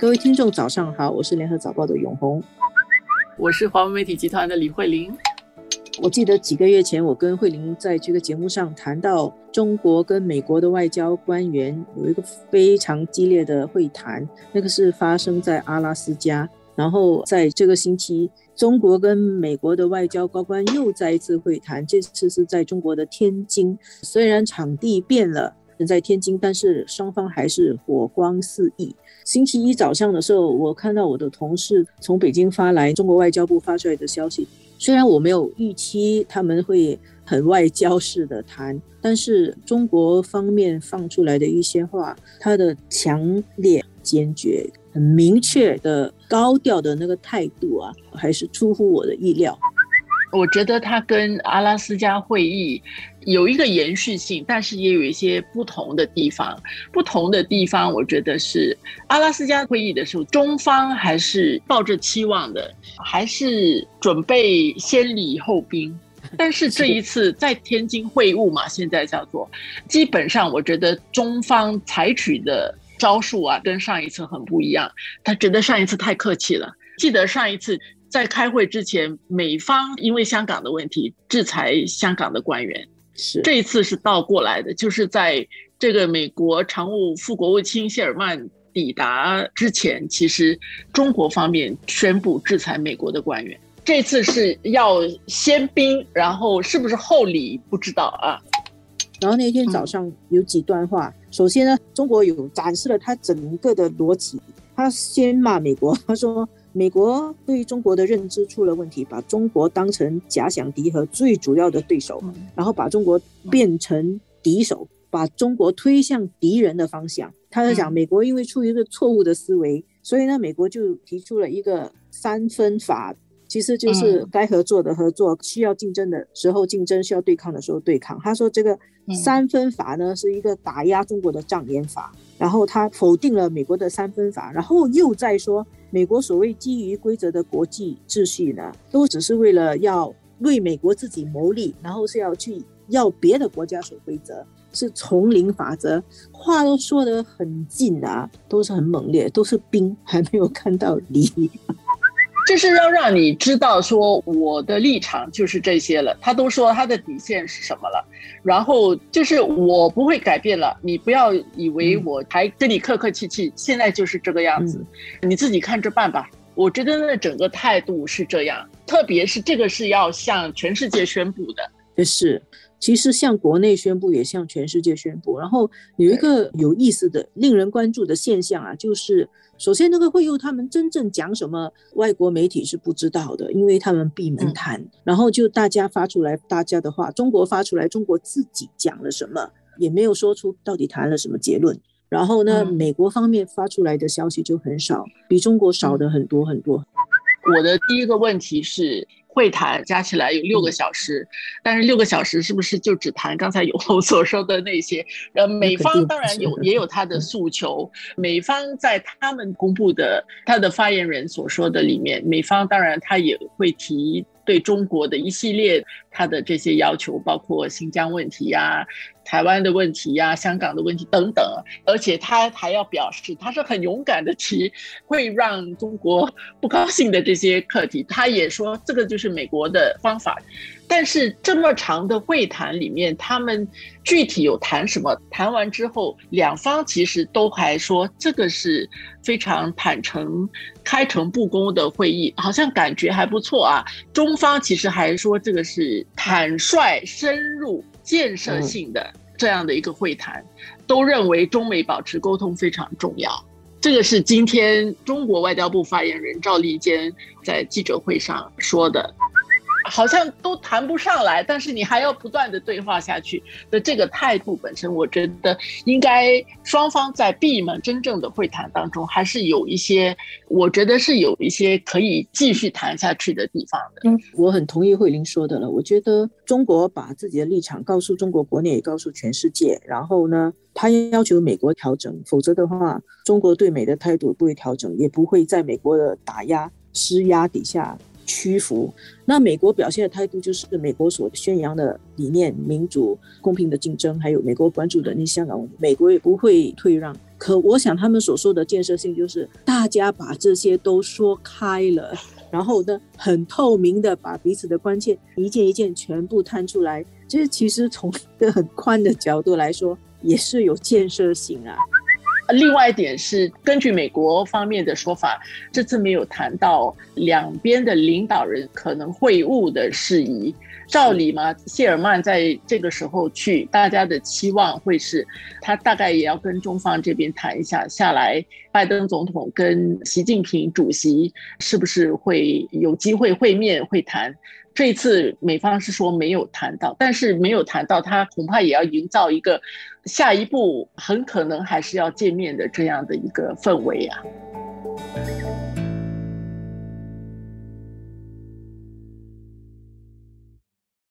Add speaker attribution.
Speaker 1: 各位听众，早上好，我是联合早报的永红，
Speaker 2: 我是华文媒体集团的李慧玲。
Speaker 1: 我记得几个月前，我跟慧玲在这个节目上谈到中国跟美国的外交官员有一个非常激烈的会谈，那个是发生在阿拉斯加。然后在这个星期，中国跟美国的外交高官又再一次会谈，这次是在中国的天津。虽然场地变了，人在天津，但是双方还是火光四溢。星期一早上的时候，我看到我的同事从北京发来中国外交部发出来的消息。虽然我没有预期他们会很外交式的谈，但是中国方面放出来的一些话，他的强烈、坚决、很明确的高调的那个态度啊，还是出乎我的意料。
Speaker 2: 我觉得它跟阿拉斯加会议有一个延续性，但是也有一些不同的地方。不同的地方，我觉得是阿拉斯加会议的时候，中方还是抱着期望的，还是准备先礼后兵。但是这一次在天津会晤嘛，现在叫做，基本上我觉得中方采取的招数啊，跟上一次很不一样。他觉得上一次太客气了，记得上一次。在开会之前，美方因为香港的问题制裁香港的官员，
Speaker 1: 是
Speaker 2: 这一次是倒过来的，就是在这个美国常务副国务卿谢尔曼抵达之前，其实中国方面宣布制裁美国的官员，这次是要先兵，然后是不是后礼不知道啊？
Speaker 1: 然后那天早上有几段话，首先呢，中国有展示了他整个的逻辑，他先骂美国，他说。美国对中国的认知出了问题，把中国当成假想敌和最主要的对手，然后把中国变成敌手，把中国推向敌人的方向。他在讲美国因为出于一个错误的思维，所以呢，美国就提出了一个三分法。其实就是该合作的合作，需要竞争的时候竞争，需要对抗的时候对抗。他说这个三分法呢是一个打压中国的障眼法，然后他否定了美国的三分法，然后又在说美国所谓基于规则的国际秩序呢，都只是为了要为美国自己谋利，然后是要去要别的国家守规则，是丛林法则，话都说得很近啊，都是很猛烈，都是兵，还没有看到梨。
Speaker 2: 就是要让你知道，说我的立场就是这些了。他都说他的底线是什么了，然后就是我不会改变了。你不要以为我还跟你客客气气，现在就是这个样子，你自己看着办吧。我觉得那整个态度是这样，特别是这个是要向全世界宣布的，
Speaker 1: 也是。其实向国内宣布，也向全世界宣布。然后有一个有意思的、令人关注的现象啊，就是首先那个会议他们真正讲什么，外国媒体是不知道的，因为他们闭门谈。然后就大家发出来大家的话，中国发出来，中国自己讲了什么，也没有说出到底谈了什么结论。然后呢，美国方面发出来的消息就很少，比中国少的很多很多。
Speaker 2: 我的第一个问题是。会谈加起来有六个小时，但是六个小时是不是就只谈刚才有我所说的那些？呃，美方当然有也有他的诉求，美方在他们公布的他的发言人所说的里面，美方当然他也会提对中国的一系列他的这些要求，包括新疆问题呀。台湾的问题呀，香港的问题等等，而且他还要表示，他是很勇敢的提会让中国不高兴的这些课题。他也说，这个就是美国的方法。但是这么长的会谈里面，他们具体有谈什么？谈完之后，两方其实都还说这个是非常坦诚、开诚布公的会议，好像感觉还不错啊。中方其实还说这个是坦率、深入。建设性的这样的一个会谈，都认为中美保持沟通非常重要。这个是今天中国外交部发言人赵立坚在记者会上说的。好像都谈不上来，但是你还要不断的对话下去的这个态度本身，我觉得应该双方在闭门真正的会谈当中，还是有一些，我觉得是有一些可以继续谈下去的地方的。
Speaker 1: 嗯，我很同意慧玲说的了。我觉得中国把自己的立场告诉中国国内，也告诉全世界，然后呢，他要求美国调整，否则的话，中国对美的态度不会调整，也不会在美国的打压施压底下。屈服，那美国表现的态度就是美国所宣扬的理念：民主、公平的竞争，还有美国关注的那香港问题，美国也不会退让。可我想他们所说的建设性，就是大家把这些都说开了，然后呢，很透明的把彼此的关切一件一件全部摊出来。这其实从一个很宽的角度来说，也是有建设性啊。
Speaker 2: 另外一点是，根据美国方面的说法，这次没有谈到两边的领导人可能会晤的事宜。照理嘛，谢尔曼在这个时候去，大家的期望会是，他大概也要跟中方这边谈一下，下来拜登总统跟习近平主席是不是会有机会会面会谈。这次美方是说没有谈到，但是没有谈到，他恐怕也要营造一个下一步很可能还是要见面的这样的一个氛围呀。